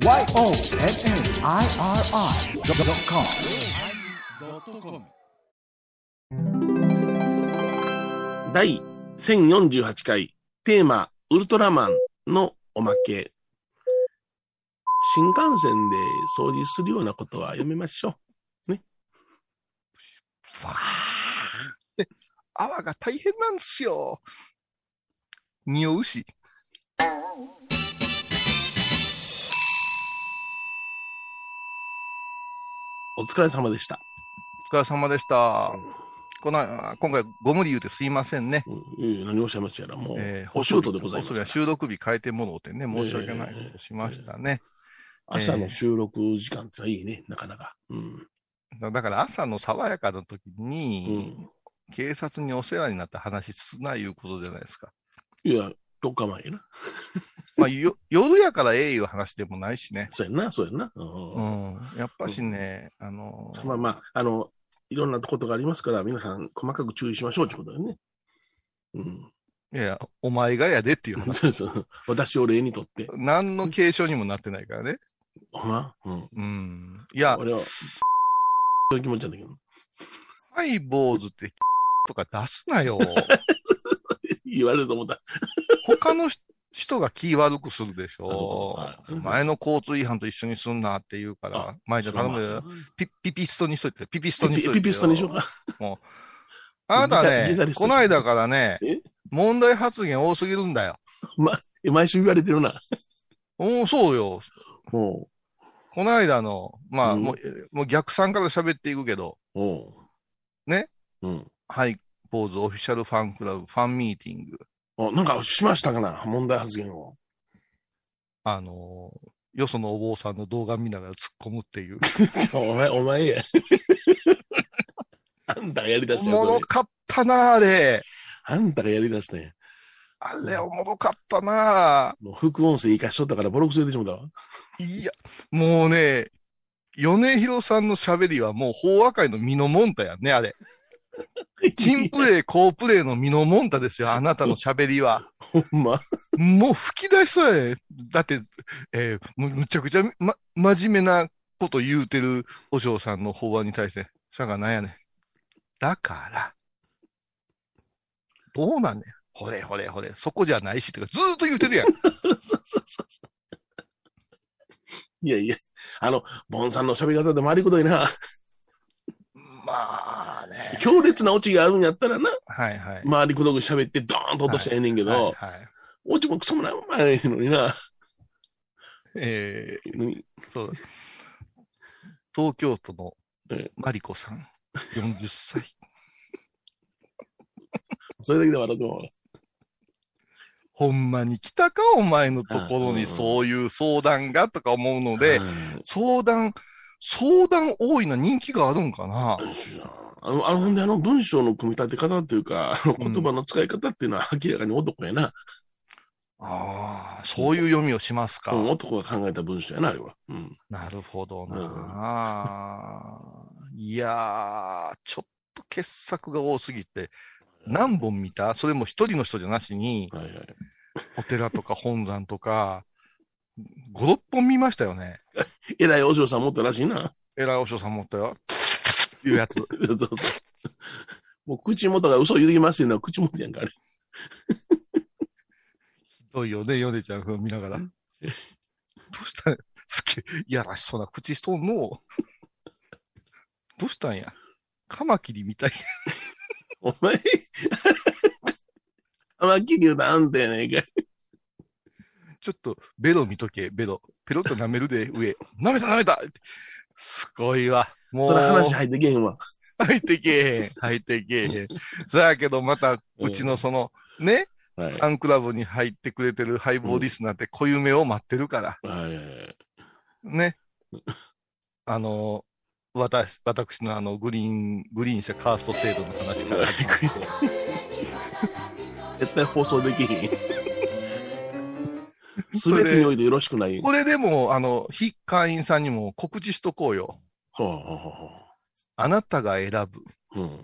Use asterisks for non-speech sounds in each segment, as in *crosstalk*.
YONNIRI.com 第1048回テーマウルトラマンのおまけ。新幹線で掃除するようなことはやめましょファーって泡が大変なんですよ。匂うし。お疲れ様でした。お疲れ様でした。この今回、ご無理言うてすいませんね。うん何をおっしゃいましたやら、もう、えーお仕事でございますそれは収録日変えてもろうてね、申し訳ないことしましたね。朝の収録時間っていいね、なかなか。うん。だから朝の爽やかな時うに、ん。警察にお世話になった話すないうことじゃないですか。いや、4日前やな。*laughs* まあ、よ夜やからええいう話でもないしね。そうやんな、そうやんな。ううんん。やっぱしね、あのーまあまあ、あの、いろんなことがありますから、皆さん細かく注意しましょうってことだよね。うん。いや、お前がやでっていう話。*laughs* そうそう私を例にとって。何の継承にもなってないからね。ほんま？うん。うん。いや、俺は、*laughs* そういう気持ちなんだけど。ハイボーズってとか出すなよ。言われると思った。他の人が気悪くするでしょう。か前の交通違反と一緒にすんなって言うかあら、前じゃ頼むよ。ピピピストにしといて、ピピストにしピといてよ。ピピストにしようか。*laughs* あなたねこの間からねえ、問題発言多すぎるんだよ。毎週言われてるな。おお、そうよ。もこの間の、まあ、うんもう、もう逆算から喋っていくけど。ね？うん。ハイポーズオフィシャルファンクラブファンミーティング。あ、なんかしましたかな？問題発言を。あのーよそのお坊さんの動画見ながら突っ込むっていう。*laughs* お前、お前や。*laughs* あんたがやりだおしたよ、それ。もろかったな、あれ。あんたがやりだしたね。あれ、おもろかったな。もう副音声生かしとったからボロクソ出てしまったわ。いや、もうね、米広さんの喋りはもう法和会のミノモンタやね、あれ。*laughs* チンプレイ、コープレイのミノモンタですよ、あなたの喋りは。ほんま。もう吹き出しそうやね。だって、えーむむちゃくちゃ、ま、真面目なこと言うてるお嬢さんの法案に対して、それがなんやねん。だから、どうなんねん。ほれほれほれ、そこじゃないし、とかずーっと言うてるやん。*laughs* いやいや、あの、ボンさんの喋り方でもありくどいな。まあね。強烈なオチがあるんやったらな、はいはい。周りくどく喋ってドーンと落としたらええねんけど、はいはい。オチもクソもなんもないのにな。え何ー、そう。東京都のええマリコさん、40歳。*laughs* それだけで笑っても。ほんまに来たか、お前のところにうんそういう相談がとか思うので、うん相談、相談多いな人気があるんかな。あの、あの、ほんであの文章の組み立て方っていうか、あのうん言葉の使い方っていうのは明らかに男やな。ああ、そういう読みをしますか。うん、男が考えた文章やな、あれは。うん。なるほどうんな。いやー、ちょっと傑作が多すぎて、何本見た？それも一人の人じゃなしに、はいはい。お寺とか本山とか、5、6本見ましたよね。*laughs* えらいお嬢さん持ったらしいな。偉いお嬢さん持ったよ。*laughs* いうやつ。もう口元が嘘言うてきますっていうのは口元やんか、あれ。ひどいよね、ヨネちゃん風見ながら。どうしたんや？すっげえ、いやらしそうな口しとんの。どうしたんや？カマキリみたい。お前、甘きり言うとあんたやねんかい。ちょっと、ベロ見とけ、ベロ。ペロッと舐めるで、上。*laughs* 舐めた舐めたすごいわ。もう。それ話入ってけへんわ。入ってけえへん。入ってけえへん。そやけど、また、うちのその、ね、はい。ファンクラブに入ってくれてるハイボーリスナーって固有名を待ってるから。はいはいはい。ね？あの、私、私のあの、グリーン、グリーン車カースト制度の話からびっくりした。*laughs* 絶対放送できへん。すべてにおいてよろしくない。これでも、あの、非会員さんにも告知しとこうよ。ほうほうほあなたが選ぶうほう。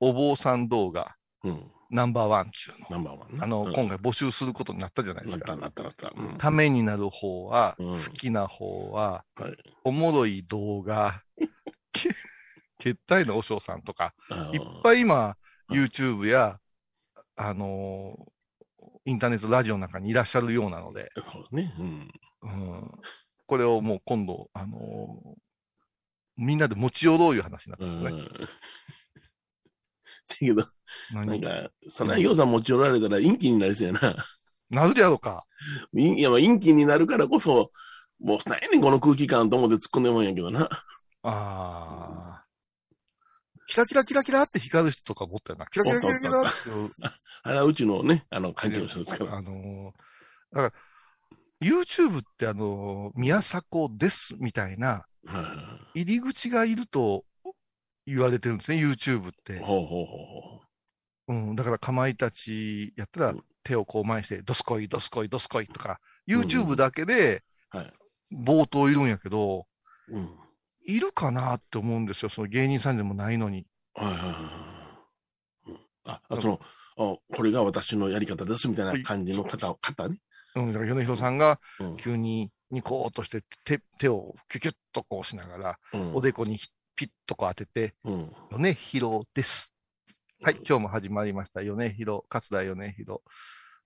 お坊さん動画。うん。うん。ナンバーワン中の。ナンバーワンなあの、うん今回募集することになったじゃないでなったすか。なったなった。うんためになる方は、うん好きな方は、はいおもろい動画、*laughs* け決体の和尚さんとか、あいっぱい今、うん YouTube や、あのーインターネット、ラジオの中にいらっしゃるようなので、そうですね。うん。うん、これをもう今度、あのーみんなで持ち寄ろういう話になってうますね。ん。*laughs* だけど、なん何か、早苗行さん持ち寄られたら陰気になりそうやな。なるやろか。いや、まあ陰気になるからこそ、もう何やねん、この空気感と思って突っ込んでもんやけどな。ああ。キラキラキラキラって光る人とか持ったよな。キラキラキラキラっていう。ちのね、あの、関係の人ですから。あのーだから、YouTube ってあのー宮迫ですみたいなはい入り口がいると言われてるんですね、YouTube って。ほうほうほうほうん、だから、かまいたちやったらうん手をこう前にして、どすこい、どすこい、どすこいとか、うん YouTube だけではい冒頭いるんやけど、う。うん。いるかなって思うんですよ、その芸人さんでもないのに。はいはいはい。あ、あその、あこれが私のやり方ですみたいな感じの方を、方ね。うん、だから米広さんがうん。急にニコーっとして手手をキュキュッとこうしながら、うんおでこにピッとこう当てて、うん。米広です。はい、今日も始まりました。米広、勝田米広、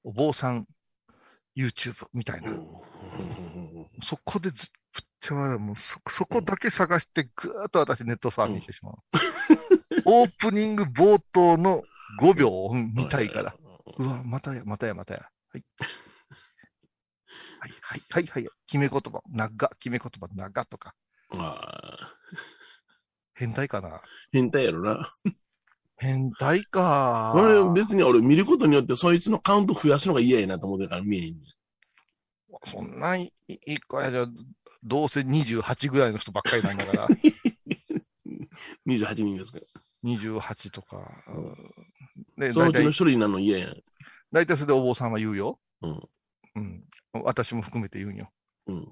お坊さん YouTube みたいな。そこでずっぶっちゃ笑うもうそ、そこだけ探して、ぐーっと私ネットサーフィンしてしまう。オープニング冒頭の5秒？を見たいから。。うわ、またや、またや、またや。はい。はい、はい、はい、はい。決め言葉、長、決め言葉、長とか。ああ。変態かな？変態やろな。変態か。俺別に俺見ることによってそいつのカウント増やすのが嫌やなと思ってるから見えへん。そんないいいいかやじゃ、どうせ28ぐらいの人ばっかりなんだから、*laughs* 28人ですから。28とか。で、その大体、うちの一人になるの嫌やん。大体それでお坊さんは言うよ。うん。うん。私も含めて言うんよ。うん。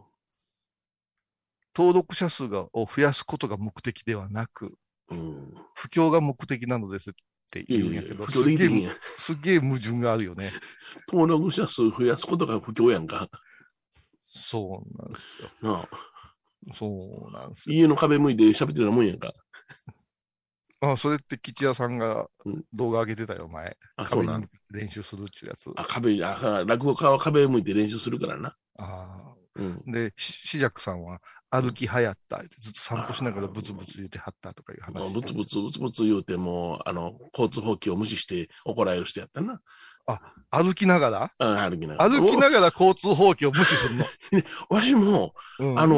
登録者数がを増やすことが目的ではなく、うん。布教が目的なのですってい言うんやけど、不すげえ況できてへんやん。すげえ矛盾があるよね。*laughs* 登録者数増やすことが不況やんか。そうなんですよ。なあそうなんですよ。家の壁向いて喋ってるようなもんやんか。あ、それって吉谷さんがうん動画上げてたよ、前。あ、そうなん。練習するっちゅうやつ。あ、壁、あ、落語家は壁向いて練習するからな。あうん。ーで、ししじゃくさんは歩きはやったずっと散歩しながらブツブツ言ってはったとかいう話。ブツブツブツブツ言うても、あの、交通法規を無視して怒られる人やったな。歩きながら？あ歩きながら。歩きながら交通法規を無視するの。おわし *laughs* も、うんあの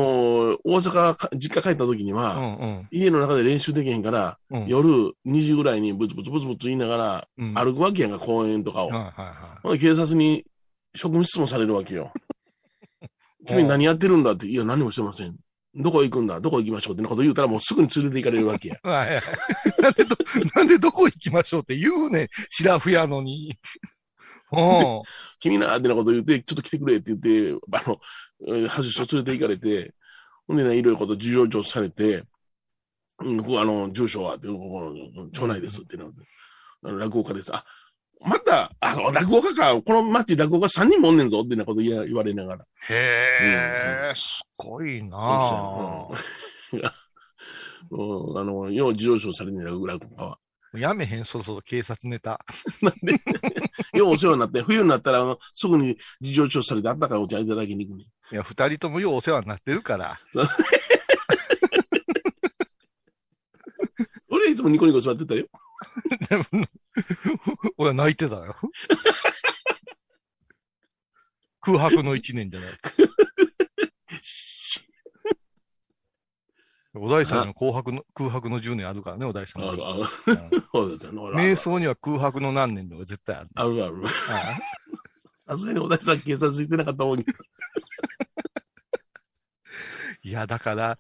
ー大阪か、実家帰った時にうは、んうん家の中で練習できへんから、うん。夜2時ぐらいにブツブツブツブツ言いながら、うん歩くわけやんか、公園とかを。はいはいはほんで警察に職務質問されるわけよ。*laughs* 君何やってるんだって、いや、何もしてません。どこ行くんだ？どこ行きましょうってなこと言うたらもうすぐに連れて行かれるわけや。い。はいはい。*laughs* なんでど、なんでどこ行きましょうって言うね。シラフやのに。うん。*laughs* 君なーってなこと言って、ちょっと来てくれって言って、あの、えー外しと連れて行かれて、ほんでね、いろいろこと事情聴取されて、うん、ここあの、住所はって、ここの町内ですってなって、あの落語家です。あ、また、あ、落語家か、この町落語家3人もおんねんぞってなこと言わ言われながら。へえ、すごいなあ *laughs* うん、あの、よう事情聴取されてる落語家は。やめへん、そろそろ警察ネタ。*laughs* なんで、*laughs* ようお世話になって、冬になったら、あの、すぐに事情聴取されて、あったかいお茶いただきに行く。いや、二人ともようお世話になってるから。*laughs* 俺はいつもニコニコ座ってたよ。俺は泣いてたよ。空白の一年じゃない。お大さんの空白の、空白の10年あるからね、お大さんは。ある *laughs* ある。瞑想には空白の何年のが絶対ある。あるある。あ *laughs* さすがにお大さん警察行ってなかったもん。*laughs* いや、だから、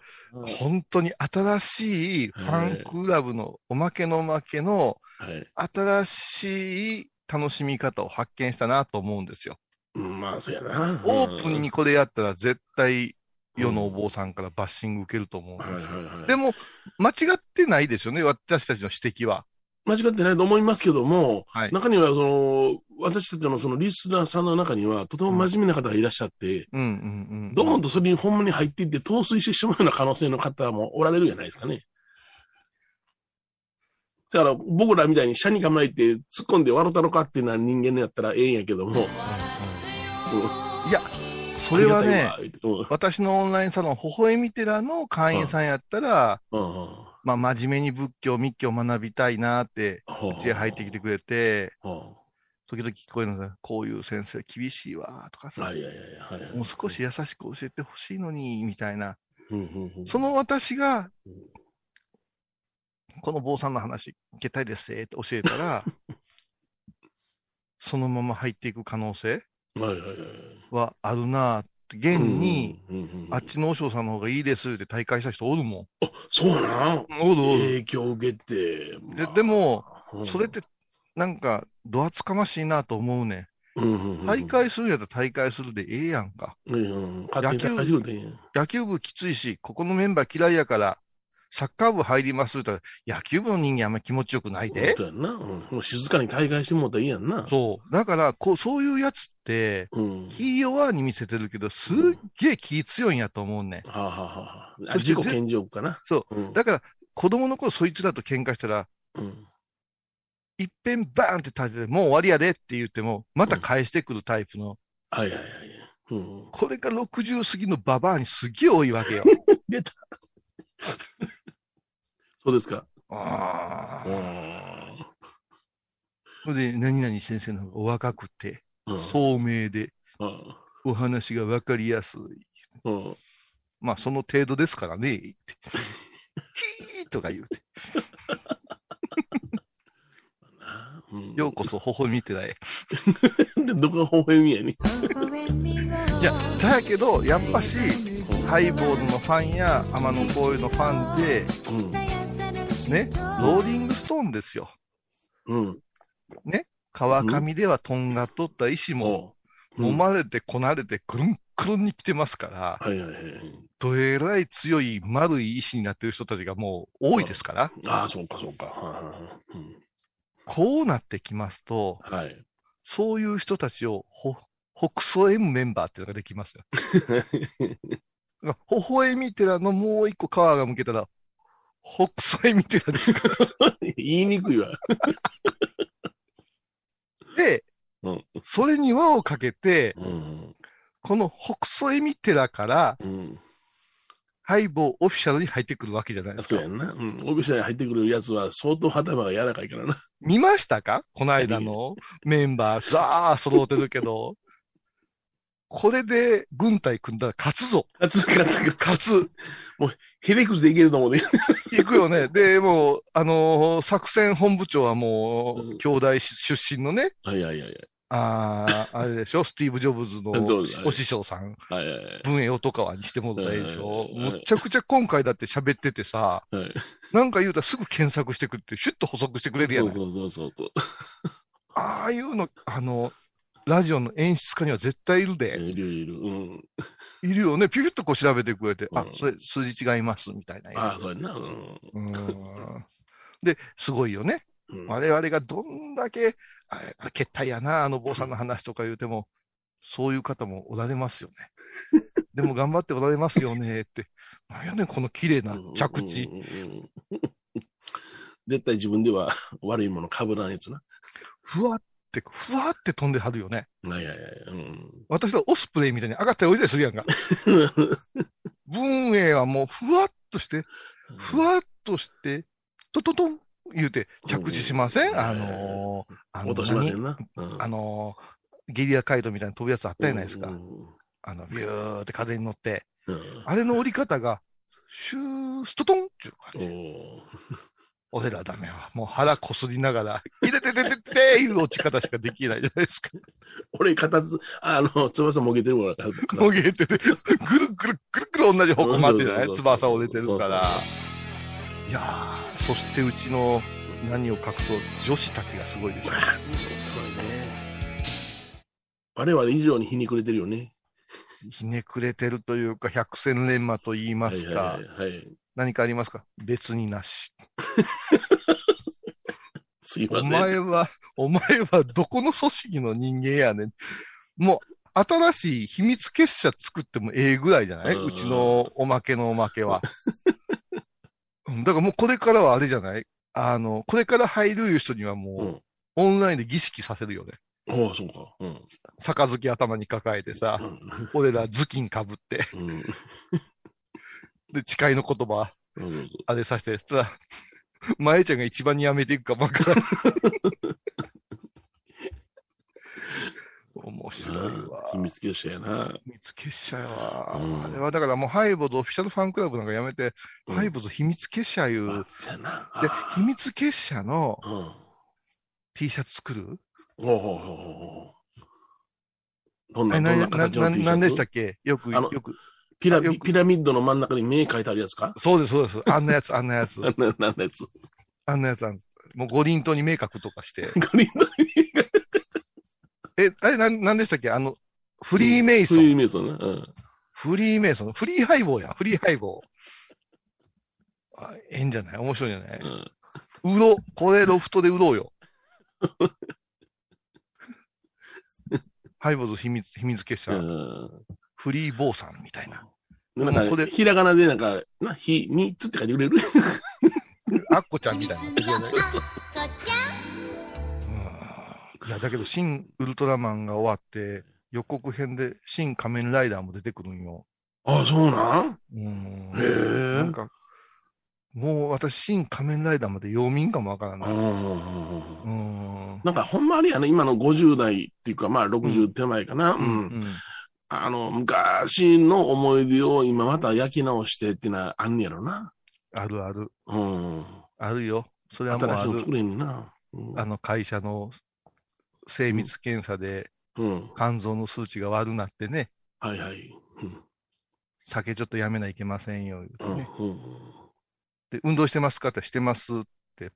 本当に新しいファンクラブのおまけのおまけのはい。新しい楽しみ方を発見したなと思うんですよ。うん、まあ、そうやな。オープンにこれやったら絶対うん世のお坊さんからバッシング受けると思うんはいですよ。はいはい。でも、間違ってないですよね、私たちの指摘は。間違ってないと思いますけども、はい。中には、その、私たちのそのリスナーさんの中には、とても真面目な方がいらっしゃって、うんうんうん。ドーンとそれにほんまに入っていって、陶酔してしまうような可能性の方もおられるじゃないですかね。だから、僕らみたいに車に構えて突っ込んで笑ったのかっていうのは人間のやったらええんやけども、いや、それはね、うて。私のオンラインサロン、微笑み寺の会員さんやったら、うんうんうん。まあ、真面目に仏教、密教を学びたいなって、ほううちへ入ってきてくれて、ほ時々聞こえるのが、こういう先生厳しいわ、とかさ。もう少し優しく教えてほしいのに、みたいな。その私がうん、この坊さんの話、受けたいですって教えたら、*laughs* そのまま入っていく可能性はいはいはい。はあるな現に、あっちの和尚さんの方がいいですって大会した人おるもそうなんん。おるおる。影響を受けて。ででも、うんそれって、なんか、ど厚かましいなと思うねうん。大会するんやったら大会するでええやんか。うんうん、勝手に大丈夫でいいやん野球部きついし、ここのメンバー嫌いやから、サッカー部入りますって言ったら、野球部の人間あんま気持ちよくないで。そうな、うんもう静かに大会してもうたらいいやんな。そう。だから、こう、そういうやつって、うん。気弱に見せてるけど、すっげえ気強いんやと思うねん。はあ、はあはあ、自己顕示欲かな？。そううん。だから、子供の頃そいつらと喧嘩したら、うん。いっぺんバーンって立てて、もう終わりやでって言っても、また返してくるタイプの、はいはいはい。うん。これが60過ぎのババアにすっげえ多いわけよ。*laughs* *laughs* そうですか。ああ。うん。それで、何々先生の方がお若くて、うん。聡明で、うん。お話がわかりやすい。うん。まあ、その程度ですからね、って。ヒーとか言うて。うんようこそ、微笑み寺へ。で、どこが微笑みやねいや、だやけど、やっぱし、ハイボールのファンや天野幸雄のファンで、うん。ね、ローリングストーンですよ。うん。川上ではとんがっとった石も。揉まれてこなれてくるんくるんに来てますから、はいはいはい。どえらい強い丸い石になってる人たちがもう多いですから、ああ、そうかそうか。はいはいはいうんこうなってきますと、はい。そういう人たちをほ、北総 M メンバーっていうのができますよ。*laughs* 微笑み寺のもう一個皮が向けたら、北総 M 寺ですか？*laughs* 言いにくいわ。で、うんそれに輪をかけて、うん。この北総 M 寺から、うん。ハイボーオフィシャルに入ってくるわけじゃないですかそうや。んな。うん。オフィシャルに入ってくるやつは相当頭が柔らかいからな。見ましたか？この間のメンバー、ザー揃ってるけど、これで軍隊組んだら勝つぞ。勝つ、勝つ、勝つ。ヘレクスでいけると思うね。行くよね。で、もう、あのー作戦本部長はもう、うん兄弟出身のね、はいはいはいああ、あれでしょ、スティーブ・ジョブズの *laughs* お師匠さん、はい。はいはい文英音川にしてもらったらいいでしょ。うんむっちゃくちゃ今回だって喋っててさ、はい。はい。なんか言うたらすぐ検索してくれて、シュッと補足してくれるやん。そうそうそうそう。ああいうの、あの、ラジオの演出家には絶対いるで。いるいる。うん。いるよね。ピュッとこう調べてくれて、あう、んそれ数字違います、みたいな。ああ、そうやんな。うん。うんで、すごいよね。うん我々がどんだけ、ああ決体やな、あの坊さんの話とか言うても、そういう方もおられますよね。*laughs* でも頑張っておられますよねって。なんやねん、この綺麗な着地。絶対自分では悪いもの被らんやつな。ふわって、ふわって飛んではるよね。はいはいはい。うん。私はオスプレイみたいに上がったり降りたりするやんか。*laughs* 文英はもうふわっとして、ふわっとして、トトトン言うて着地しません、うんあのー、あのあのー、ゲリラ街道みたいな飛ぶやつあったじゃないですか。うんあの、ビューって風に乗って。うんあれの降り方が、シュー、ストトンっていう感おじ。ー俺らダメは。もう腹こすりながら、いてててててていう落ち方しかできないじゃないですか。俺、片つ、あの、翼もげてるもんから。もげてて、ぐるぐるぐるぐる同じ方向回ってるじゃなうんい翼折れてるから。いやー、そしてうちの何を隠そう、女子たちがすごいでしょ。まあすごいね。我々以上に皮肉れてるよね。ひねくれてるというか、百戦錬磨と言いますかは。いはいはいはい。何かありますか？別になし。お *laughs* すいません。前は、お前はどこの組織の人間やねん。もう、新しい秘密結社作ってもええぐらいじゃない？うちのおまけのおまけは。*laughs* うんだからもうこれからはあれじゃない？あの、これから入るいう人にはもう、うん。オンラインで儀式させるよね。おうそうか。うん。杯頭に抱えてさう、ん。俺ら頭巾かぶって、うん。で、誓いの言葉、あれさして、ただ、*laughs* 前ちゃんが一番にやめていくかもわからん。面白いわ。秘密結社やな。秘密結社やわ。うんあれはだからもうハイボードオフィシャルファンクラブなんかやめて、うんハイボード秘密結社いう。であ、秘密結社のうん。T シャツ作る？ほうほうほうほう。どんあな、んな形のな T シャツ？なんでしたっけ？よく、よく。ピラピラミッドの真ん中に目描いてあるやつか？そうです、そうです。あんなやつ、あんなやつ。*laughs* な、な、なんのやつあんなやつあんもう五輪島に明確とかして。グリーンのえ、あれ、なん、なんでしたっけ？あの、フリーメイソン。フリーメイソンね。うん。フリーメイソン。フリーハイボーやん。フリーハイボー。あええんじゃない？面白いんじゃない？うん売ろう。これロフトで売ろうよ。*laughs* ハイボーズ秘密、秘密結社、うん。フリーボーさんみたいな。でなんか、これひらがなでなんか、な、ひ、みつって書いてくれる？アッコちゃんみたいな。こちゃんうんいや、だけど、新ウルトラマンが終わって、予告編で新仮面ライダーも出てくるんよ。あ、そうなん？うん。へえなんか、もう私、新仮面ライダーまで読みんかもわからない。うんうん。なんか、ほんまあれやね、今の50代っていうか、まあ、60手前かな。うん。うん。あの、昔の思い出を今また焼き直してっていうのはあんねやろな。あるある。うん。あるよ。それはもうある。れな。うんあの会社の精密検査でうん。肝臓の数値が悪なってね、はいはい。うん。酒ちょっとやめないけませんよ、言ううん。てね。うん。で、運動してますか？ってしてますって、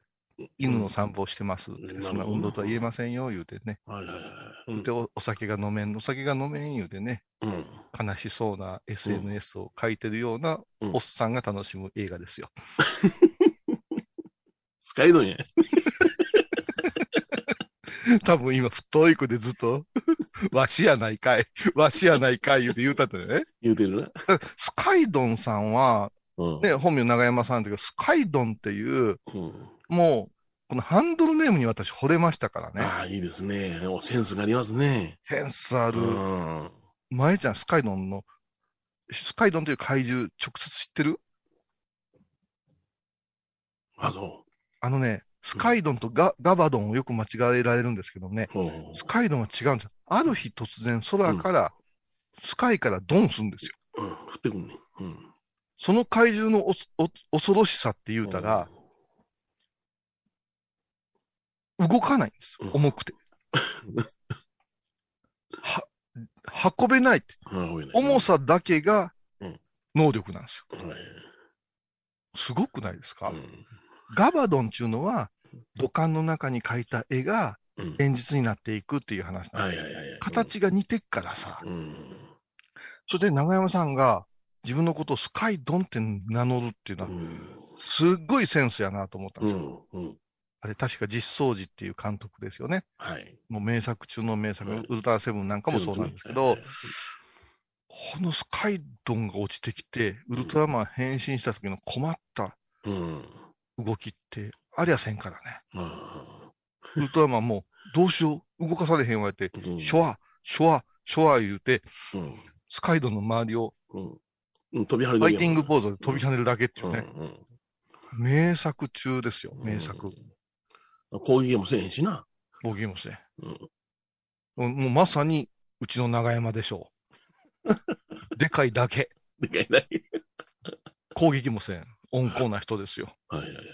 犬の散歩してますって、うんそんな運動とは言えませんよ、言うてね。はいはいはい。うんで、おお酒が飲めん、お酒が飲めん言うてね、うん。悲しそうな SNS を書いてるようなうんおっさんが楽しむ映画ですよ。スカイドンや。*laughs* 多分今、太い子でずっと、*laughs* わしやないかい、わしやないかい言うて言うたってね。言うてるな。*laughs* スカイドンさんは、うん。ね、本名長山さんだけど、スカイドンっていう、うん。もう、このハンドルネームに私惚れましたからね。ああ、いいですね。おセンスがありますね。センスあうる。ん。前ちゃん、スカイドンの、スカイドンという怪獣、直接知ってる？あ、そあのね、スカイドンとガガバドンをよく間違えられるんですけどね、う。うんスカイドンは違うんですよ。ある日突然空から、スカイからドンするんですよ。うん。降ってくんね。うん。その怪獣のおお恐ろしさって言うたら、動かないんですうん。重くて。*laughs* は、運べないって。重さだけがうん能力なんですよ。はいすごくないですか、うんガバドンっていうのは、土管の中に描いた絵がうん現実になっていくっていう話なんはですいはいはいはい。形が似てっからさ。うん。それで長山さんが自分のことをスカイドンって名乗るっていうのは、うん。すっごいセンスやなと思ったんうですよ。ん。うん。あれ確か実相寺っていう監督ですよね。はい。もう名作中の名作、うんウルトラセブンなんかもそうなんですけど、このスカイドンが落ちてきて、ウルトラマン変身した時の困ったうん。動きって、ありゃせんからね。あウルトラマンも、どうしよう、動かされへんわって、シュワ、シュワ、シュワ言うて、うん。スカイドンの周りを。飛び跳ねファイティングポーズズで飛び跳ねるだけっていうね、名作中ですよ、名作。。攻撃もせえへんしな。ボギーもして。うん。もうまさに、うちの長山でしょう。*laughs* でかいだけ。でかいない。攻撃もせん。温厚な人ですよ。はいはいはい。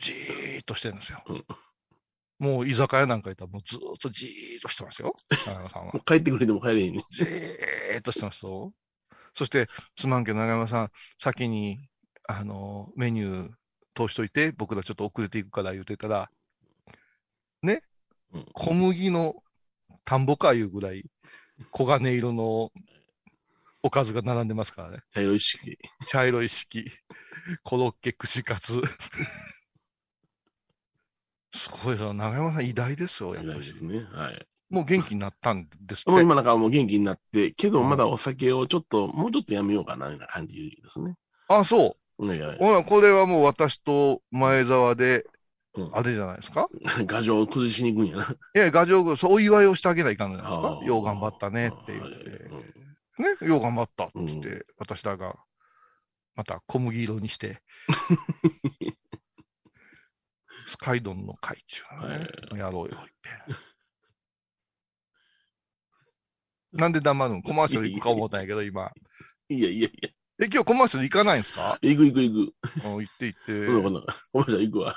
じーっとしてるんですよ。うんもう居酒屋なんかいたらもうずーっとじーっとしてますよ。長山さんは *laughs* 帰ってくれても帰れへんね。じーっとしてますよ。そして、すまんけど長山さん、先に、あの、メニュー通しといて、僕らちょっと遅れていくから言うてたら、ね、うん小麦の田んぼかいうぐらい、黄金色のおかずが並んでますからね。茶色い式。茶色い式、コロッケ、串カツ。*laughs* すごいな。長山さん偉大ですよ、やっぱり偉大です。ね。はい。もう元気になったんですって。もう今なんかもう元気になって、けどまだお酒をちょっと、もうちょっとやめようかな、ような感じですね。あ、そう。いやいやほら、これはもう私と前澤で、うんあれじゃないですか？*laughs* 牙城を崩しに行くんやな。いや、画像、そう、お祝いをしてあげないかんのじゃないですかよう頑張ったねって言って。うんね、よう頑張ったって言って、う私だが、また小麦色にして、*laughs* スカイドンの会中ね、やろうよって。なんで黙るの？コマーシャル行くか思ったんやけど、今。いやいやいや、え、今日コマーシャル行かないんですか？行く行く行く。うん行って行って。コマーシャル行くわ。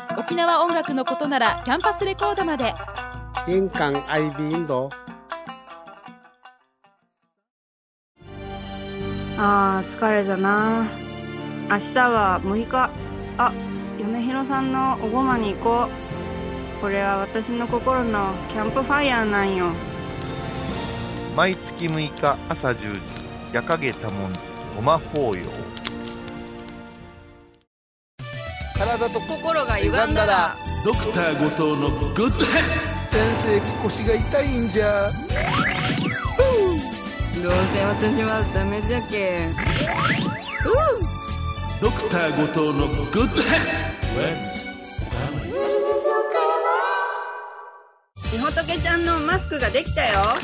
沖縄音楽のことならキャンパスレコードまで。印港 IB 印度。あー疲れじゃな。明日は6日。あ米広さんのおごまに行こう。これは私の心のキャンプファイヤーなんよ。毎月6日朝10時、夜影多文字、ごま法要。体と心が歪んだら。ドクター後藤のグッド先生腰が痛いんじゃ。どうせ私はダメじゃけドドクター後藤のグッドヘッみほとけちゃんのマスクができたよ。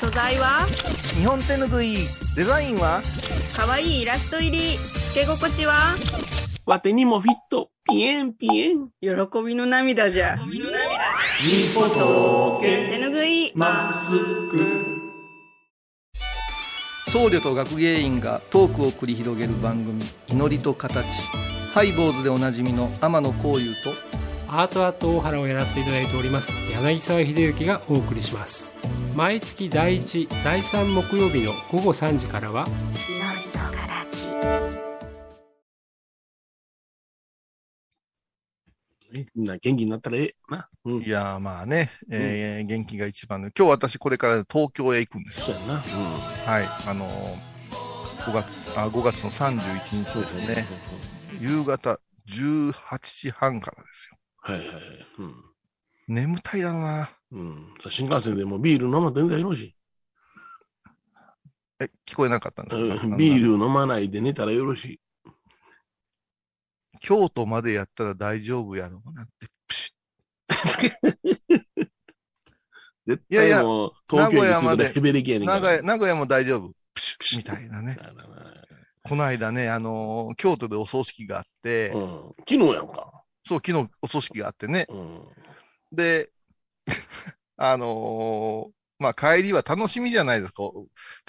素材は？日本手ぬぐい。デザインは？かわいいイラスト入り。つけ心地は？わてにもフィット。ピエンピエン。喜びの涙じゃ。みほと手ぬぐいマスク僧侶と学芸員がトークを繰り広げる番組「祈りと形」ハイ坊主でおなじみの天野幸雄とアートアート大原をやらせていただいております。柳沢秀幸がお送りします。毎月第1第3木曜日の午後3時からはねみんな元気になったらええな。うんい。やーまあね、えー元気が一番で今日私これから東京へ行くんですそうやな。うん。はいあのー5月あ5月の31日ですね夕方18時半からですよはいはいはい。うん。眠たいだろうなうん。新幹線でもビール飲まんとんだよろしい。え聞こえなかったんですか、うんビール飲まないで寝たらよろしい。京都までやったら大丈夫やろうなってプシ *laughs* 絶いやいや対もう東京に着いた名古屋までらヘベレキやねん名古屋名古屋も大丈夫プシュみたいなねこの間ね、あのー京都でお葬式があって、うん。昨日やんか。そう、昨日お葬式があってね。うん。で、*laughs* あのーまあ、帰りは楽しみじゃないですか。ちょ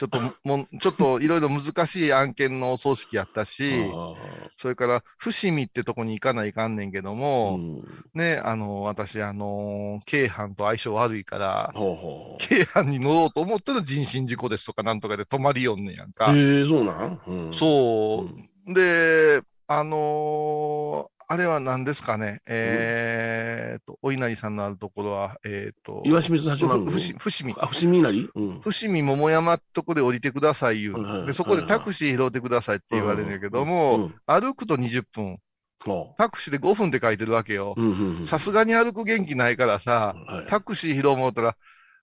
っと、もう、ちょっといろいろ難しい案件のお葬式やったし、あそれから、伏見ってとこに行かないかんねんけどあも、うん。ね、あのー私、あのー京阪と相性悪いから、ほうほう。京阪に乗ろうと思ったら人身事故ですとかなんとかで止まりよんねんやんか。ええそうなん？うん。そうう。で、あのーあれは何ですかね？えーと、お稲荷さんのあるところは、えーと、岩清水八幡伏見。あ、伏見稲荷？うん。伏見桃山とこで降りてください言うはいはいで、そこでタクシー拾ってくださいって言われるんやけども、うん、歩くと20分、ほタクシーで5分って書いてるわけよう。。うんうんうん。さすがに歩く元気ないからさ、はいタクシー拾おうたら、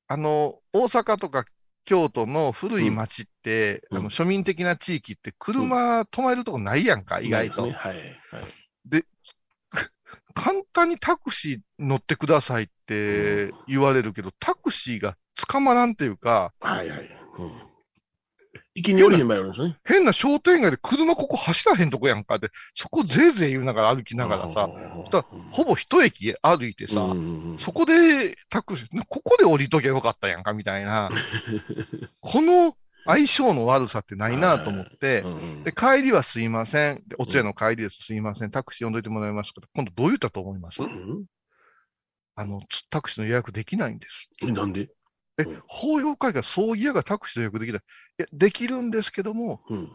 あの、大阪とか京都の古い町って、うんあの庶民的な地域って車止めるとこないやんか、意外と。ねはい。はい。簡単にタクシー乗ってくださいって言われるけど、タクシーが捕まらんっていうか、はいはい。うん。行きに降りへん場合あるんですね。変な商店街で車ここ走らへんとこやんかって、そこぜいぜい言いながら歩きながらさ、したらほぼ一駅歩いてさ、うんうんうんそこでタクシー、ここで降りときゃよかったやんかみたいな、*laughs* この相性の悪さってないなと思ってう、んうんで、帰りはすいません。でお通夜の帰りです。すいません。タクシー呼んどいてもらいますけど、今度どう言ったと思います？うんあの、つタクシーの予約できないんです。えなんで？えうん、法要会が葬儀屋がタクシーの予約できない。いや、できるんですけども、うん。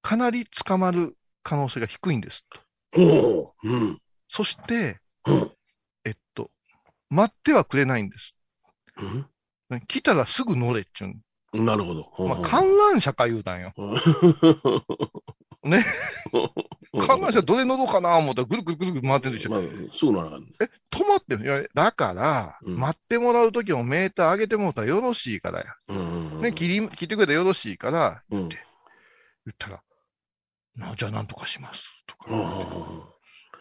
かなり捕まる可能性が低いんですと。うん。そして、うん。えっと、待ってはくれないんです。うんね来たらすぐ乗れっちゅうん。なるほど。まあ、観覧車か言うたんよ。ね。観覧車どれ乗ろうかな思ったらぐるぐるぐるぐる回ってるでしょ。まあ、すぐならん。え、止まってる？いや、だから、うん待ってもらうときもメーター上げてもらったらよろしいからや。うん。ね、切り、切ってくれたらよろしいから、うん。言ったら、なじゃあなんとかします。とか。うん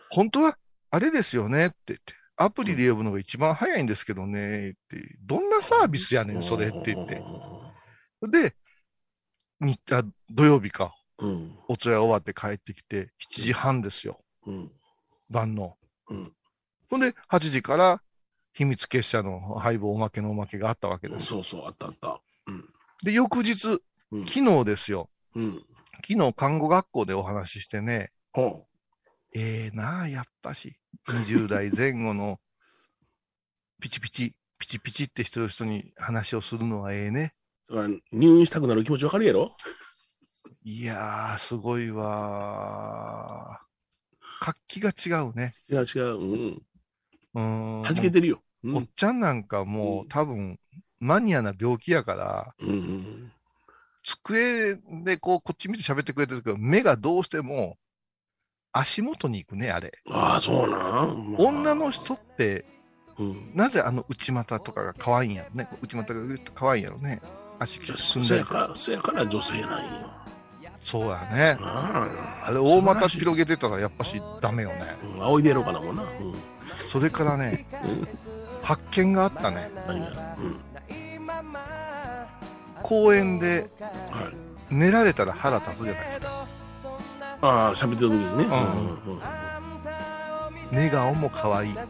本当は、あれですよねって言って、アプリで呼ぶのが一番早いんですけどね、って、どんなサービスやねん、それって言って。。で、にあ土曜日か、うん。お通夜終わって帰ってきて、7時半ですよ、うん。晩の。うん。ほんで、8時から、秘密結社の配合おまけのおまけがあったわけです。そうそう、あったあった。で、翌日、うん。昨日ですよ。うん。昨日看護学校でお話ししてね、ほええなあ、やっぱし、20代前後の、ピチピチ、ピチピチってしてる人に話をするのはええね。入院したくなる気持ちわかるやろ？いやー、すごいわー。活気が違うね。違う違う。うん。うーん。はじけてるよ。うおっん。ちゃんなんかもう多分、マニアな病気やから、うんうん。机でこう、こっち見て喋ってくれてるけど、目がどうしても、足元に行くね、あれ。ああ、そうなん？まあ女の人って、うん。なぜあの内股とかが可愛いんやろね。内股がぐっと可愛いんやろね。足組そんから、そやから女性なんよ。そうやね。ああれ、大股広げてたらやっぱしダメよね。うん、仰いでやろうかなもんな。うん。それからね、うん。発見があったね。何が？うん。公園ではい。寝られたら腹立つじゃないですか。ああ、喋ってる時にね。んうんうん寝顔も可愛い。*laughs*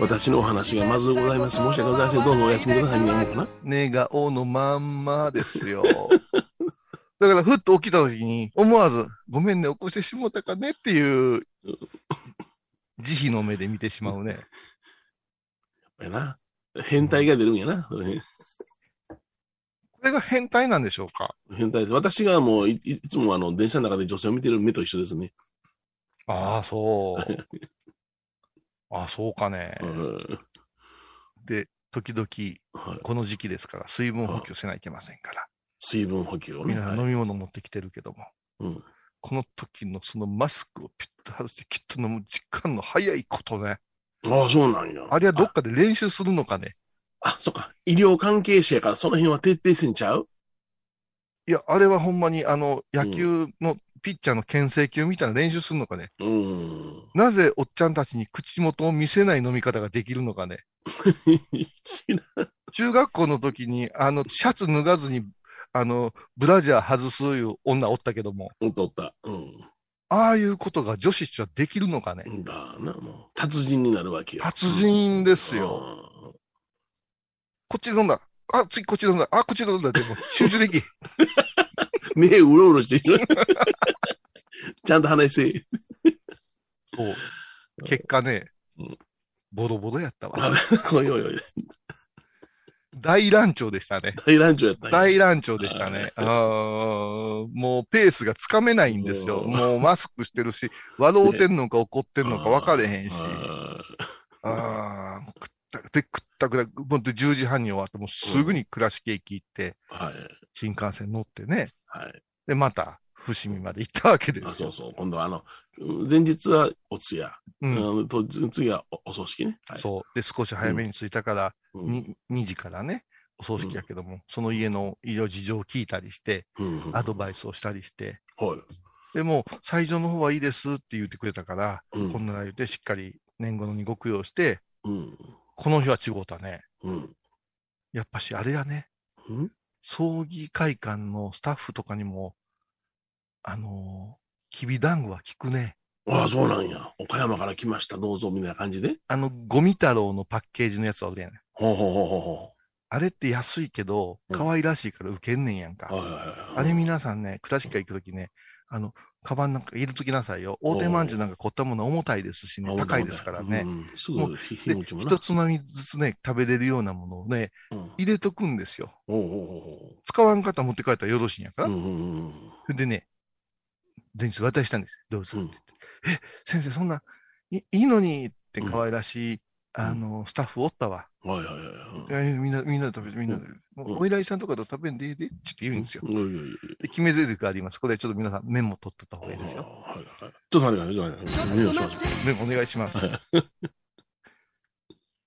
私のお話がまずうございます。申し訳ございません。どうぞお休みくださいみた。寝顔のまんまですよ。だから、ふっと起きた時に、思わず、ごめんね、起こしてしもうたかねっていう、慈悲の目で見てしまうね。やっぱりな。変態が出るんやな。それこれが変態なんでしょうか？変態です。私がもうい、いいつもあの、電車の中で女性を見てる目と一緒ですね。ああ、そう。*laughs* ああ、そうかね。うんで、時々、はい、この時期ですから、水分補給せないといけませんから。水分補給をね。はい皆さん飲み物持ってきてるけども、うんこの時のそのマスクをピッと外してきっと飲む時間の早いことね。ああ、そうなんや。あれはどっかで練習するのかね。あ、そっか。医療関係者やからその辺は徹底せんちゃう？いや、あれはほんまにあの、野球のピッチャーの牽制球みたいな練習するのかね。うん。なぜおっちゃんたちに口元を見せない飲み方ができるのかね。*laughs* 中学校の時に、あの、シャツ脱がずに、あの、ブラジャー外すいう女おったけども、おったおった。うん。ああいうことが女子とはできるのかね。だな、もう。達人になるわけよ。達人ですよ。こっちで飲んだ。あ、次こっちで飲んだ。あ、こっちで飲んだ。でも、集中でき。うん。目うろうろしてる。ちゃんと話せ。そう。結果ねうん、ボロボロやったわ。おいおいおい。大乱調でしたね。大乱調やった大乱調でしたね。あーもうペースがつかめないんですよ。うんもうマスクしてるし、笑うてんのか怒ってんのか分かれへんし。あああ、くったくで、くったくだ、ほんと10時半に終わって、もうすぐに倉敷駅行って、ーはい。新幹線乗ってね。はい。で、また、伏見まで行ったわけであすよ。そうそう。今度はあの、うん前日はお通夜。うん。次はおお葬式ね。はい、そう。で、少し早めに着いたから、うん。に2時からね、お葬式やけども、その家の医療事情を聞いたりして、うん。アドバイスをしたりして、はい。でもう、最初の方はいいですって言ってくれたから、うんこんなら言ってしっかり年後のにご供養して、うん。この日は違うたね。うん。やっぱしあれやね、うん？葬儀会館のスタッフとかにも、あのーきびだんごは効くね。ああ、そうなんや。岡山から来ました、どうぞ、みたいな感じで？あの、ゴミ太郎のパッケージのやつは売れんねん。ほうほうほうほうほあれって安いけど、うん可愛らしいから受けんねんやんか。う。はいはいはい。あれ皆さんね、倉敷行くときね、あの、カバンなんか入れときなさいよ。大手まんじゅうなんか凝ったもの重たいですしね、高いですからね。うんうんすもち。一つまみずつね、食べれるようなものをね、うん入れとくんですよ。おうおうお使わん方持って帰ったらよろしいんやから。ううんうんうんそれでね、前日渡したんですよ。どうぞって言って。え、先生、そんな、いいいのにって可愛らしい、あの、スタッフおったわ。はいはいはいみんな、みんなで食べて、みんなで。もうお依頼さんとかと食べんでいいで？って言うんですよ。で決め台詞があります。これちょっと皆さんメモ取っとった方がいいですよ。はいはい。ちょっと待ってください。ちょっと待ってください。メモお願いします。*laughs*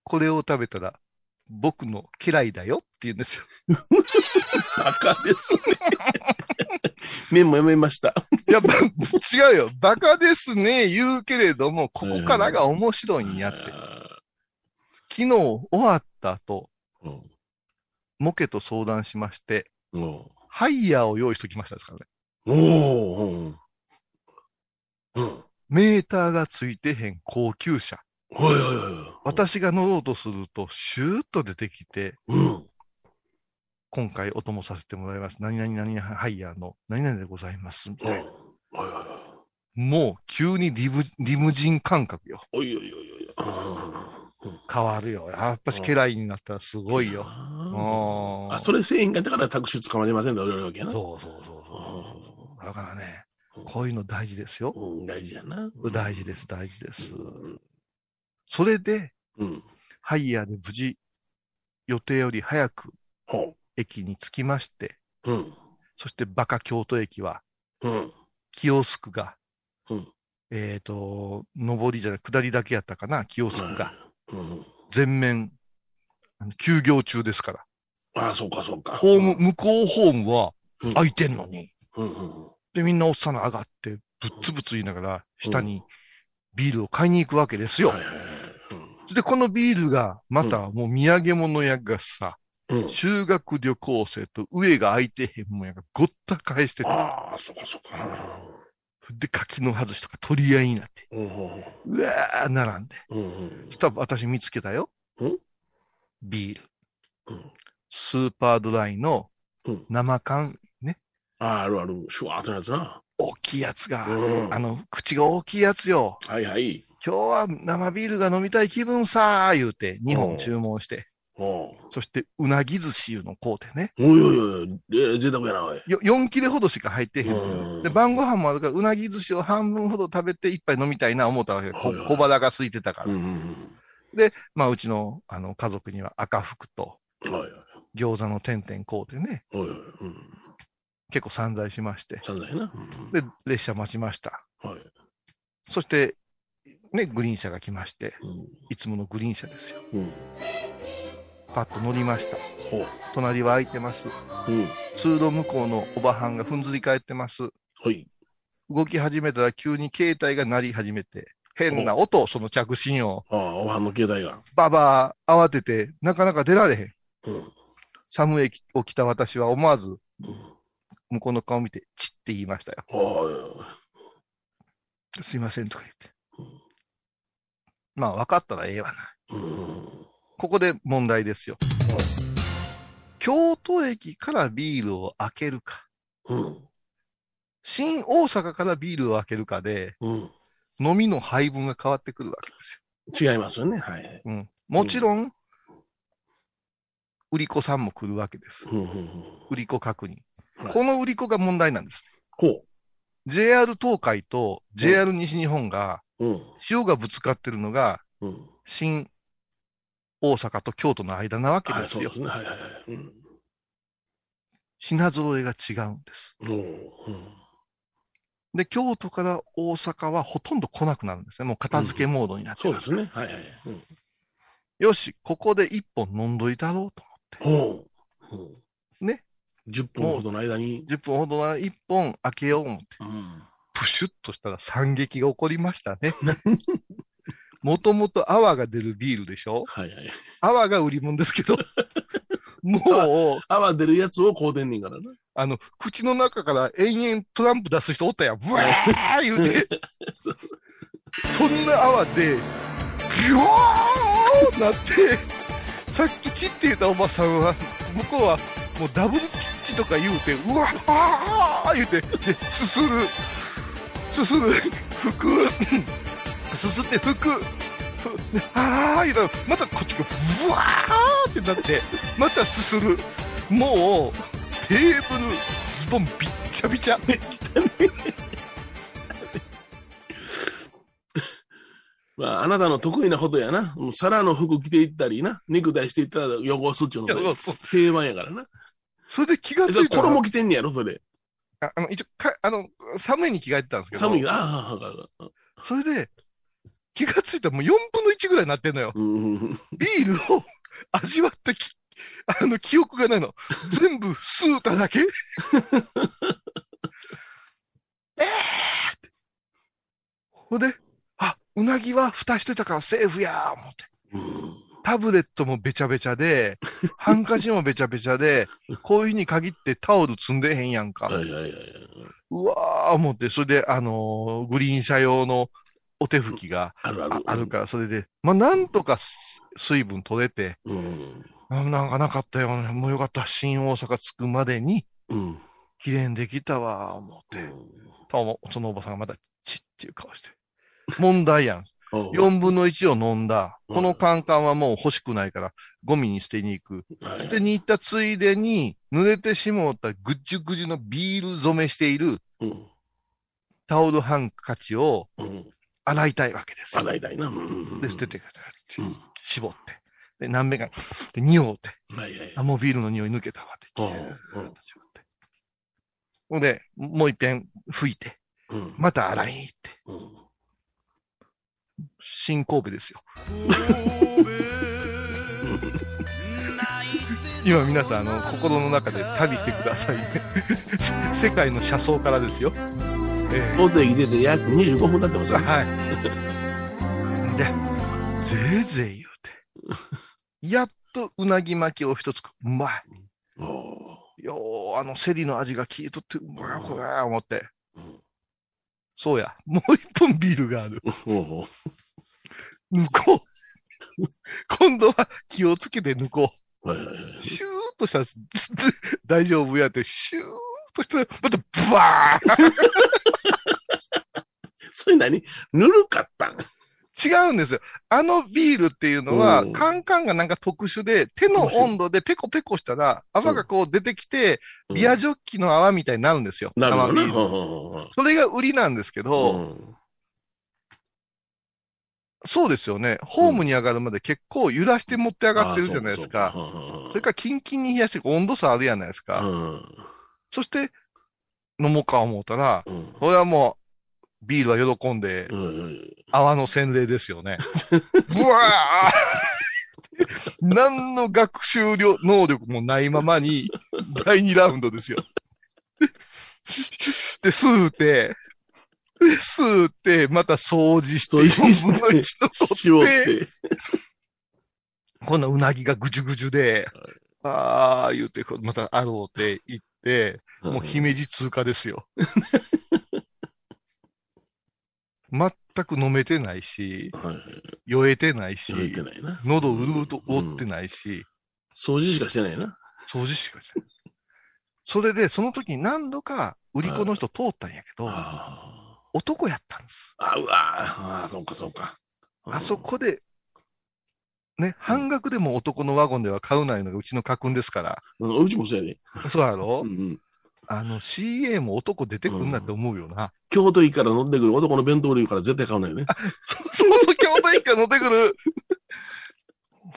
これを食べたら、僕の家来だよって言うんですよ。*laughs* バカですね。メモやめました。やっぱ、違うよ。バカですね、言うけれども、ここからが面白いんやって。昨日終わった後、うん。モケと相談しまして、うん。ハイヤーを用意しときましたですからね。おおうん。うん。メーターがついてへん高級車。はいはいはい。私が乗ろうとすると、シューッと出てきて、うん。今回お供させてもらいます。何々何々ハイヤーの何々でございます。みうん。たはいいな。はいはい。もう急にリムリムジン感覚よ。おいおいおいおい。うん変わるよ。やっぱし家来になったらすごいよ。あそれ繊維がだからタクシー捕まりませんで、俺らわけやな。そうそうそうそう。だからね、こういうの大事ですよ。うん、大事やな。大事です、大事です。うん。それで、うん。ハイヤーで無事、予定より早くほ駅に着きまして、う。うん。そしてバカ京都駅は、うん。キオスクが、うんえっ、と、上りじゃない、下りだけやったかな、キオスクが、うん。全面、休業中ですから。ああ、そうかそうか。ホーム、向こうホームはうん空いてんのに。で、みんなおっさんの上がって、ぶっつぶつ言いながら、下にビールを買いに行くわけですよ。で、このビールが、またもう土産物屋がさ。修学旅行生と上が空いてへんもんやがごった返してて、ああ、そうかそうか。で、柿の外しとか取り合いになって、うんうんうわー、並んで。うんうん。そしたら私見つけたよ。ん？ビール。うんスーパードライのうん生缶、ね。ああ、あるある。シュワーってなやつな。大きいやつが、うんあの、口が大きいやつよ。はいはい。今日は生ビールが飲みたい気分さー言うて、2本注文して、そして、うなぎ寿司いうの買うてね。おいおいおい、えー、贅沢やな、おい。よ4切れほどしか入ってへんで、晩ご飯もあるから、うなぎ寿司を半分ほど食べて一杯飲みたいな思ったわけ小腹が空いてたから。うんうんまあ、うちの、あの、家族には赤服と。餃子の点々買うてね。結構散財しまして。散々やな。うんで、列車待ちました。はい。そして、ね、グリーン車が来まして、うん。いつものグリーン車ですよ。うん。パッと乗りました。隣は空いてます。うん。通路向こうのおばはんがふんずり返ってます。はい。動き始めたら急に携帯が鳴り始めて、変な音、その着信音。ああ、おはんの携帯が。ババー慌てて、なかなか出られへん。うん。寒いを着た私は思わず、うん。向こうの顔を見て、チッって言いましたよ。すいませんとか言ってうん。まあ、分かったらええわな。うん。ここで問題ですよ。京都駅からビールを開けるか、うん。新大阪からビールを開けるかで、うん。飲みの配分が変わってくるわけです違いますよね。はい。よ。うん。もちろん、売り子さんも来るわけです。うん。うん。売り子確認。はいこの売り子が問題なんです。ほ JR 東海と JR 西日本が、う。うん。潮がぶつかってるのが、うん。新大阪と京都の間なわけはい、ですよそうで。すね。はいはいはい。うん。品揃えが違うんです。おううん。で、京都から大阪はほとんど来なくなるんですね。もう片付けモードになってるそうですね。はいはい。うん。よし、ここで一本飲んどいたろうとほう。うん。ね。10分ほどの間に。10分ほどなら一本開けよう思って、うん。プシュッとしたら惨劇が起こりましたね。*laughs* もともと泡が出るビールでしょ？はいはい。泡が売り物ですけど、*laughs* もう、泡出るやつをこうでんねんからな。あの、口の中から延々トランプ出す人おったやん。ブワー言うて。*laughs* そんな泡で、ビョーなって、さっきチって言ったおばさんは、向こうはもうダブルチッチとか言うて、うわー言うて、で、すする。すする、吹く、すすって吹く、ふあー言うまたこっちがブワーってなって、またすする。もう、テーブル、ズボンびっちゃびちゃ。*laughs* まあ、あなたの得意なことやな。もう皿の服着ていったりな。ネクタイしていったら汚すっちゅうのが定番やからな。それで気がついたら、衣着てんねやろ、それ。ああの一応かあの、寒いに着替えてたんですけど、寒い。ああ、ああ、ああ。それで、気がついたらもう4分の1ぐらいになってんのよ。うん。ビールを味わったき、あの、記憶がないの。全部吸うただけ？え *laughs* えーって。ほんで、あ、うなぎは蓋しといたからセーフやー思って。タブレットもべちゃべちゃで、*laughs* ハンカチもべちゃべちゃで、こういう日に限ってタオル積んでへんやんか。はいはいはいはい。うわー思って、それで、あのーグリーン車用のお手拭きがあるから、それで、まあ、なんとか水分取れて、うん。あなんかなかったよね。もうよかった。新大阪着くまでに、うん。綺麗にできたわ、思って。とそのおばさんがまた、チッっていう顔して。問題やん。お *laughs* う4分の1を飲んだ。うんこのカンカンはもう欲しくないから、ゴミに捨てに行く。はい捨てに行ったついでに、濡れてしもったぐちゅぐちゅのビール染めしているうん。タオルハンカチをうん。洗いたいわけですよ。洗いたいな。うん。で、捨ててくれた。うん絞って。で、何目か、で、匂うて。はいはいはいあ、もうビールの匂い抜けたわって。うんキューッと絞ってほんで、もう一遍拭いて、うん。また洗いに行って。うん。新神戸ですよ。*laughs* 今皆さん、あの、心の中で旅してくださいね。*laughs* 世界の車窓からですよ。え大手来てて約25分経ってます。はい。で、ぜいぜい言うて。*laughs* やっとうなぎ巻きを一つ、うまい。およう、あの、セリの味が効いとって、うまい、これ、思って。うんそうや、もう一本ビールがある。*laughs* 抜こう。今度は気をつけて抜こ。う。シューッとしたら、ず *laughs* 大丈夫やって、シューッとしたら、また、ブワー *laughs* それ何？ぬるかったん？違うんですよ。あのビールっていうのはうん、カンカンがなんか特殊で、手の温度でペコペコしたら、泡がこう出てきて、ビアジョッキの泡みたいになるんですよ。なるほどそれが売りなんですけど、そうですよね。ホームに上がるまで結構揺らして持って上がってるじゃないですか。それからキンキンに冷やして温度差あるじゃないですか。そして、飲もうか思ったら、これはもう、ビールは喜んで、泡の洗礼ですよね。ブワー *laughs* 何の学習量能力もないままに、第2ラウンドですよ。で、吸うて、で、吸うて、また掃除して、掃除して4分の1の絞っ取って、て。こんなうなぎがぐじゅぐじゅで、あー言うて、またあろうて行って、もう姫路通過ですよ。*laughs* 全く飲めてないし、はい。酔えてないし、言ってないな。喉うるうと覆ってないし、掃除しかしてないな。掃除しかしてない。それで、その時に何度か売り子の人通ったんやけど、あ男やったんです。あ、うわあ、あそうかそうか。あそこで、ね、半額でも男のワゴンでは買うないのがうちの家訓ですから。うん。うちもそうやで。そうやろ、うんうん。あの、CA も男出てくんなって思うよな。京都駅から乗ってくる男の弁当類から絶対買うのよね。そうそう *laughs* そう、京都駅から乗ってくる。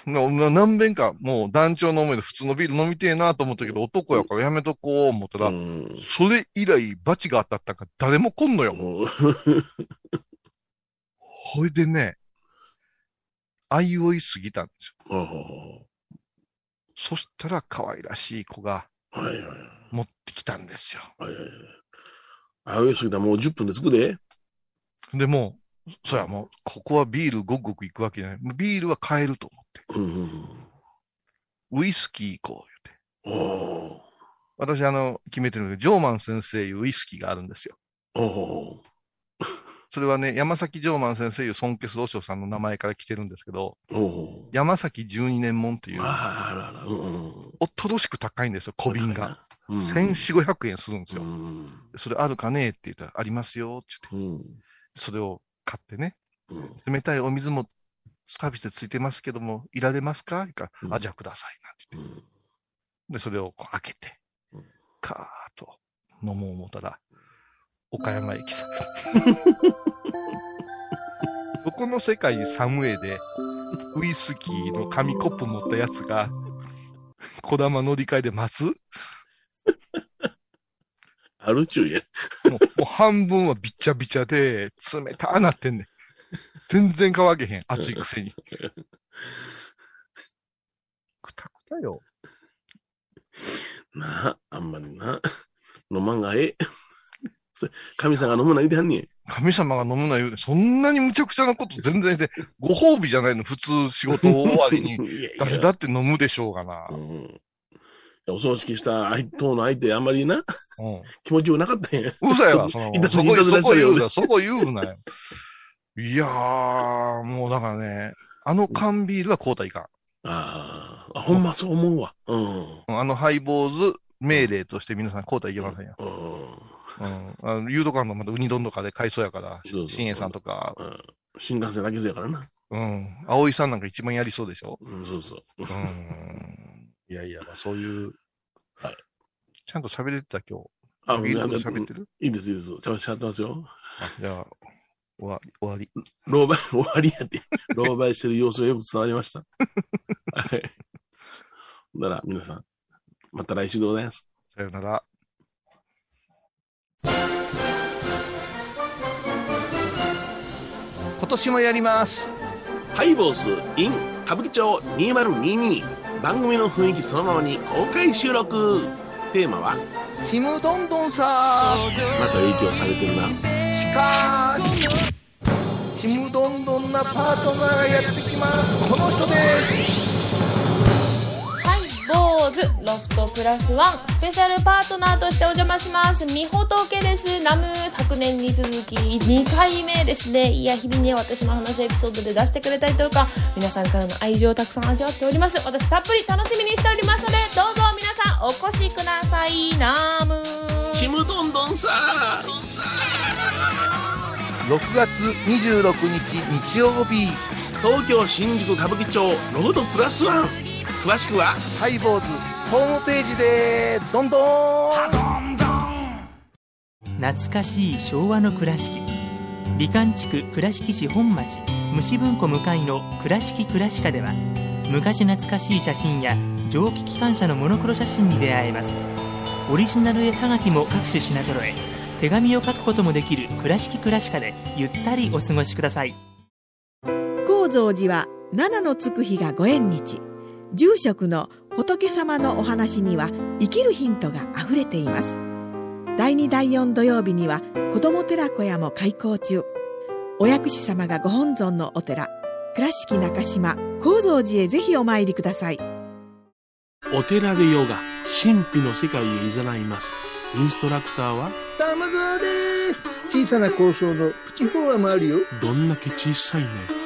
なな何遍か、もう団長の思いで普通のビール飲みてえなと思ったけど、男やからやめとこう思ったら、うん。それ以来罰が当たったから誰も来んのよ。*laughs* ほいでね、相追いすぎたんですよ。そしたら可愛らしい子がうはいはい。持ってきたんですよ。はいはいはい。あ、上杉田もう10分で着くで。でもう、そやもう、ここはビールごくごく行くわけじゃない。ビールは買えると思って。うんうんウイスキー行こう言うて。私、あの、決めてるのが、ジョーマン先生いうウイスキーがあるんですよ。それはね、山崎ジョーマン先生いう孫ケスロショさんの名前から来てるんですけど、山崎12年門という。おっとろしく高いんですよ、小瓶が。。うん1400、500円するんですよ。うん。それあるかねって言ったら、ありますよって言って、うん。それを買ってね、うん。冷たいお水もサービスでついてますけども、いられますか？かうんあ、じゃあください。なんて言って。で、それを開けてうん、カーッと飲もう思ったら、岡山駅さ。*laughs* どこの世界サムウェイで、ウイスキーの紙コップ持ったやつが、小玉乗り換えで待つ？もあるっちゅうや。うもう半分はびっちゃびちゃで、冷たなってんねん。全然乾けへん。暑いくせに。くたくたよ。*laughs* なあ、あんまりな。飲まんがええ。それ神さんが飲むな言うてはんねん。神様が飲むな言うて、そんなにむちゃくちゃなこと全然して、ご褒美じゃないの、普通仕事終わりに。*laughs* いやいや誰だって飲むでしょうがな。うん。お葬式した相当の相手、あんまりな、うん。気持ちよくなかったんや。うざいわ、*laughs* そのそこ、そこ言うな、そこ言うなよ。いやー、もうだからね、あの缶ビールは交代いかああ、あほんまそう思うわ。うん。ん。あのハイボーズ命令として皆さん交代いけませんよ。うん。うん。あの、ユードカンのまたウニ丼とかで買いそうやからそうそう、新栄さんとか、うん新幹線だけそうやからな。うん。葵さんなんか一番やりそうでしょうん、そうそう。うん。いやいや、まあそういう、はい。ちゃんと喋れてた今日。あ、いいこといや喋ってる？いいです、いいです。ちゃんとしゃってますよ。あじゃあ、終わり、終わり。老媒、*laughs* 終わりやって。老媒してる様子がよく伝わりました。*laughs* はい。ほんなら、皆さん、また来週でございます。さよなら。今年もやります。ハイボース in 歌舞伎町2022番組の雰囲気そのままに公開収録テーマは？ちむどんどんさまた影響されてるなしかし、ちむどんどんなパートナーがやってきます。この人です。はい、坊主ロフトプラスワンスペシャルパートナーとしてお邪魔します。みほとけです。ナム昨年に続き2回目ですね。いや日々ね私の話エピソードで出してくれたりとか皆さんからの愛情をたくさん味わっております。私たっぷり楽しみにしておりますのでどうぞ皆さんお越しください。ナム。ちむどんどんさ6月26日日曜日、東京新宿歌舞伎町ロフトプラスワン詳しくは？ハイボーズホームページでどんどん。懐かしい昭和の倉敷。美観地区倉敷市本町。虫文庫向かいの「倉敷倉歯科」では昔懐かしい写真や蒸気機関車のモノクロ写真に出会えます。オリジナル絵はがきも各種品揃え手紙を書くこともできる「倉敷倉歯科」でゆったりお過ごしください。高蔵寺は七のつく日がご縁日住職の仏様のお話には生きるヒントがあふれています。第2第4土曜日には子ども寺小屋も開校中。お薬師様がご本尊のお寺倉敷中島・高蔵寺へぜひお参りください。お寺でヨガ神秘の世界へ誘います。インストラクターは玉沢です。小さな交渉のプチフォアもあるよ。どんだけ小さいね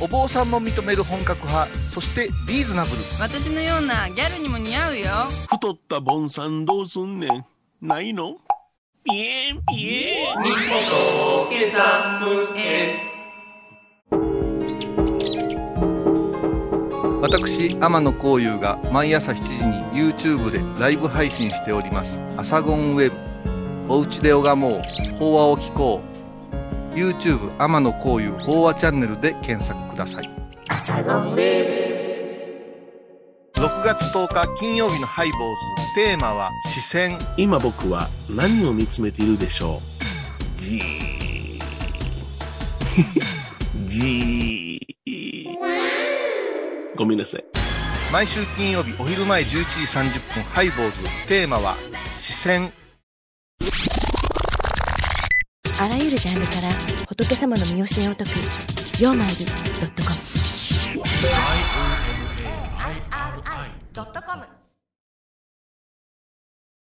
お坊さんも認める本格派、そしてリーズナブル。私のようなギャルにも似合うよ太ったボンさんどうすんねんないの？ピエンピエンみほとけサムへ私、天野幸雄が毎朝7時に YouTube でライブ配信しております。アサゴンウェブ。おうちで拝もう。法話を聞こう。YouTube 天野幸雄法話チャンネルで検索ください。6月10日金曜日のハイボーズ。テーマは視線。今僕は何を見つめているでしょう？じー。*laughs* じー。ごめんなさい。毎週金曜日お昼前11時30分ハイボーズ。テーマは視線あらゆるジャンルから仏様の身教えを解く「曜マイルドット」「コム」「IRI.com」